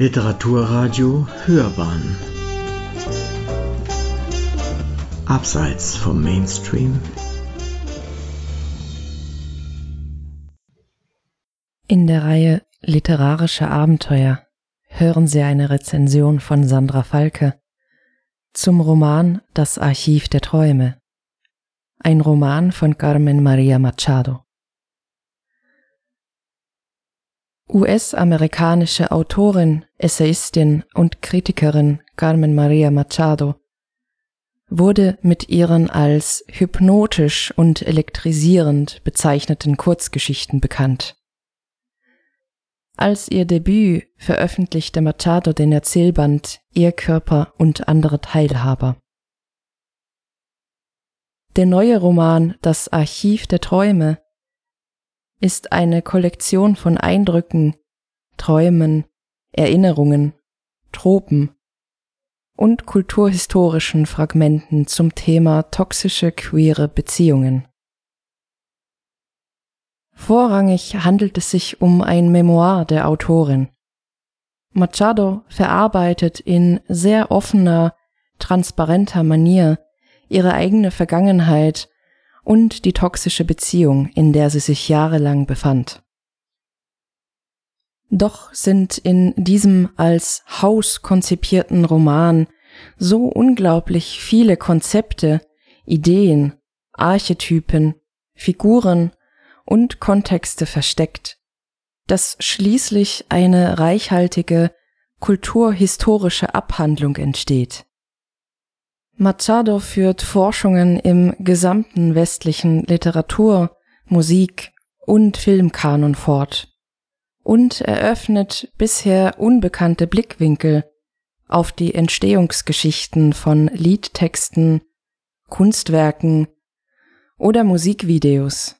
Literaturradio Hörbahn. Abseits vom Mainstream. In der Reihe Literarische Abenteuer hören Sie eine Rezension von Sandra Falke zum Roman Das Archiv der Träume, ein Roman von Carmen Maria Machado. US-amerikanische Autorin, Essayistin und Kritikerin Carmen Maria Machado wurde mit ihren als hypnotisch und elektrisierend bezeichneten Kurzgeschichten bekannt. Als ihr Debüt veröffentlichte Machado den Erzählband Ihr Körper und andere Teilhaber. Der neue Roman Das Archiv der Träume ist eine Kollektion von Eindrücken, Träumen, Erinnerungen, Tropen und kulturhistorischen Fragmenten zum Thema toxische queere Beziehungen. Vorrangig handelt es sich um ein Memoir der Autorin. Machado verarbeitet in sehr offener, transparenter Manier ihre eigene Vergangenheit und die toxische Beziehung, in der sie sich jahrelang befand. Doch sind in diesem als Haus konzipierten Roman so unglaublich viele Konzepte, Ideen, Archetypen, Figuren und Kontexte versteckt, dass schließlich eine reichhaltige kulturhistorische Abhandlung entsteht. Machado führt Forschungen im gesamten westlichen Literatur-, Musik- und Filmkanon fort und eröffnet bisher unbekannte Blickwinkel auf die Entstehungsgeschichten von Liedtexten, Kunstwerken oder Musikvideos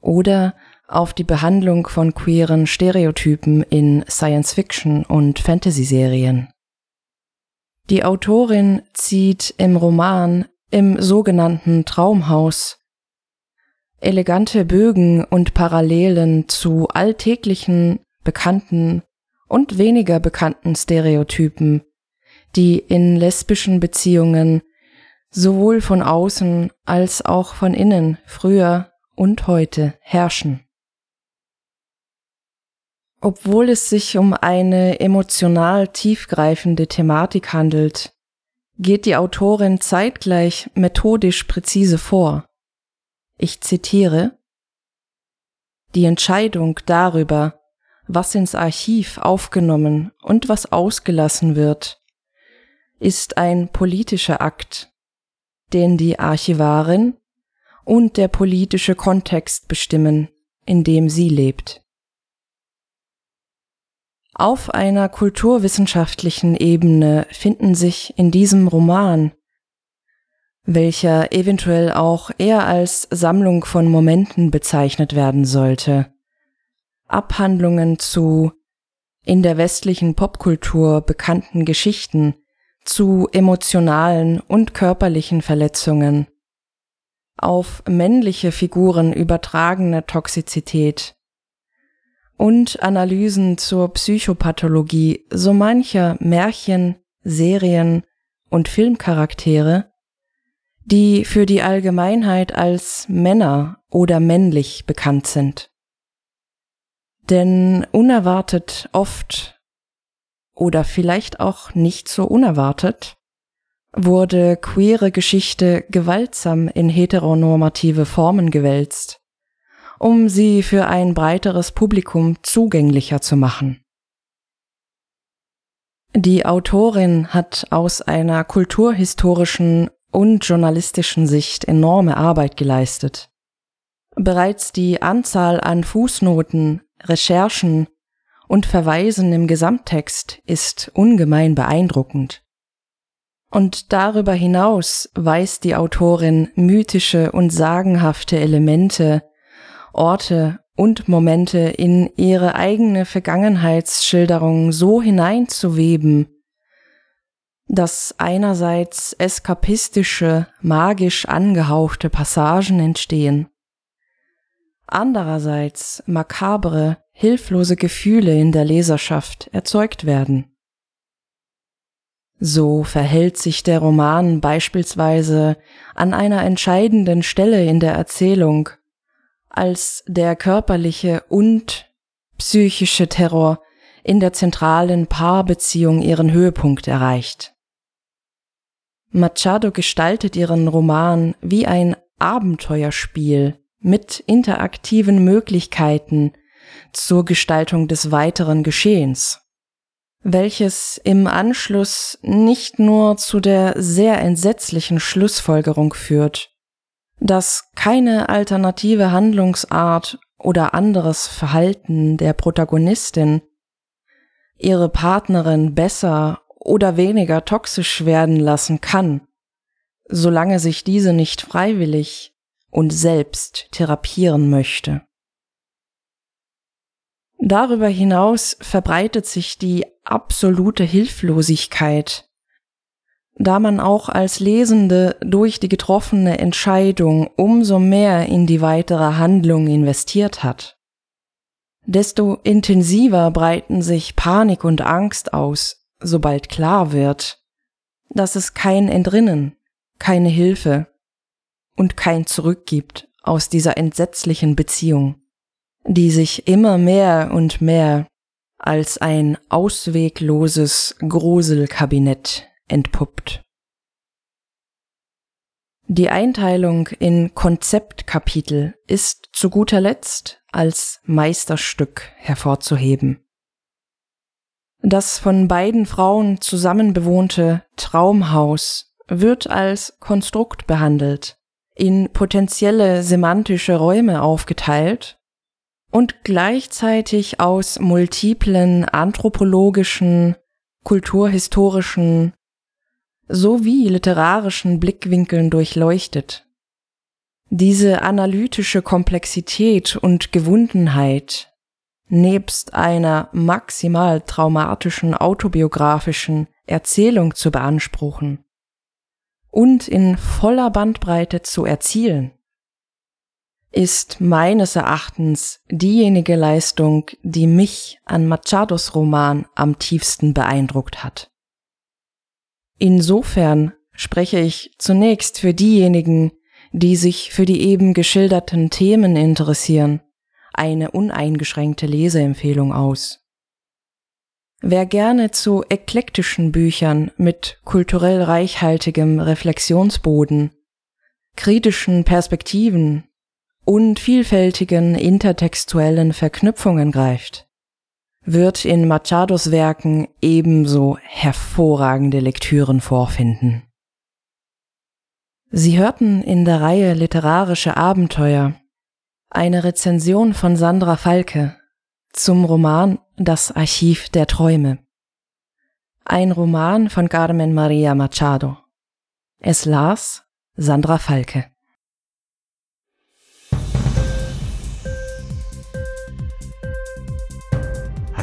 oder auf die Behandlung von queeren Stereotypen in Science-Fiction und Fantasy-Serien. Die Autorin zieht im Roman im sogenannten Traumhaus elegante Bögen und Parallelen zu alltäglichen, bekannten und weniger bekannten Stereotypen, die in lesbischen Beziehungen sowohl von außen als auch von innen früher und heute herrschen. Obwohl es sich um eine emotional tiefgreifende Thematik handelt, geht die Autorin zeitgleich methodisch präzise vor. Ich zitiere Die Entscheidung darüber, was ins Archiv aufgenommen und was ausgelassen wird, ist ein politischer Akt, den die Archivarin und der politische Kontext bestimmen, in dem sie lebt. Auf einer kulturwissenschaftlichen Ebene finden sich in diesem Roman, welcher eventuell auch eher als Sammlung von Momenten bezeichnet werden sollte, Abhandlungen zu in der westlichen Popkultur bekannten Geschichten zu emotionalen und körperlichen Verletzungen, auf männliche Figuren übertragene Toxizität, und Analysen zur Psychopathologie so mancher Märchen, Serien und Filmcharaktere, die für die Allgemeinheit als Männer oder männlich bekannt sind. Denn unerwartet oft oder vielleicht auch nicht so unerwartet wurde queere Geschichte gewaltsam in heteronormative Formen gewälzt um sie für ein breiteres Publikum zugänglicher zu machen. Die Autorin hat aus einer kulturhistorischen und journalistischen Sicht enorme Arbeit geleistet. Bereits die Anzahl an Fußnoten, Recherchen und Verweisen im Gesamttext ist ungemein beeindruckend. Und darüber hinaus weist die Autorin mythische und sagenhafte Elemente Orte und Momente in ihre eigene Vergangenheitsschilderung so hineinzuweben, dass einerseits eskapistische, magisch angehauchte Passagen entstehen, andererseits makabre, hilflose Gefühle in der Leserschaft erzeugt werden. So verhält sich der Roman beispielsweise an einer entscheidenden Stelle in der Erzählung, als der körperliche und psychische Terror in der zentralen Paarbeziehung ihren Höhepunkt erreicht. Machado gestaltet ihren Roman wie ein Abenteuerspiel mit interaktiven Möglichkeiten zur Gestaltung des weiteren Geschehens welches im Anschluss nicht nur zu der sehr entsetzlichen Schlussfolgerung führt, dass keine alternative Handlungsart oder anderes Verhalten der Protagonistin ihre Partnerin besser oder weniger toxisch werden lassen kann, solange sich diese nicht freiwillig und selbst therapieren möchte. Darüber hinaus verbreitet sich die absolute Hilflosigkeit, da man auch als Lesende durch die getroffene Entscheidung umso mehr in die weitere Handlung investiert hat. Desto intensiver breiten sich Panik und Angst aus, sobald klar wird, dass es kein Entrinnen, keine Hilfe und kein Zurück gibt aus dieser entsetzlichen Beziehung die sich immer mehr und mehr als ein auswegloses Gruselkabinett entpuppt. Die Einteilung in Konzeptkapitel ist zu guter Letzt als Meisterstück hervorzuheben. Das von beiden Frauen zusammen bewohnte Traumhaus wird als Konstrukt behandelt, in potenzielle semantische Räume aufgeteilt und gleichzeitig aus multiplen anthropologischen, kulturhistorischen sowie literarischen Blickwinkeln durchleuchtet. Diese analytische Komplexität und Gewundenheit nebst einer maximal traumatischen autobiografischen Erzählung zu beanspruchen und in voller Bandbreite zu erzielen ist meines Erachtens diejenige Leistung, die mich an Machados Roman am tiefsten beeindruckt hat. Insofern spreche ich zunächst für diejenigen, die sich für die eben geschilderten Themen interessieren, eine uneingeschränkte Leseempfehlung aus. Wer gerne zu eklektischen Büchern mit kulturell reichhaltigem Reflexionsboden, kritischen Perspektiven und vielfältigen intertextuellen Verknüpfungen greift, wird in Machados Werken ebenso hervorragende Lektüren vorfinden. Sie hörten in der Reihe Literarische Abenteuer eine Rezension von Sandra Falke zum Roman Das Archiv der Träume. Ein Roman von Carmen Maria Machado. Es las Sandra Falke.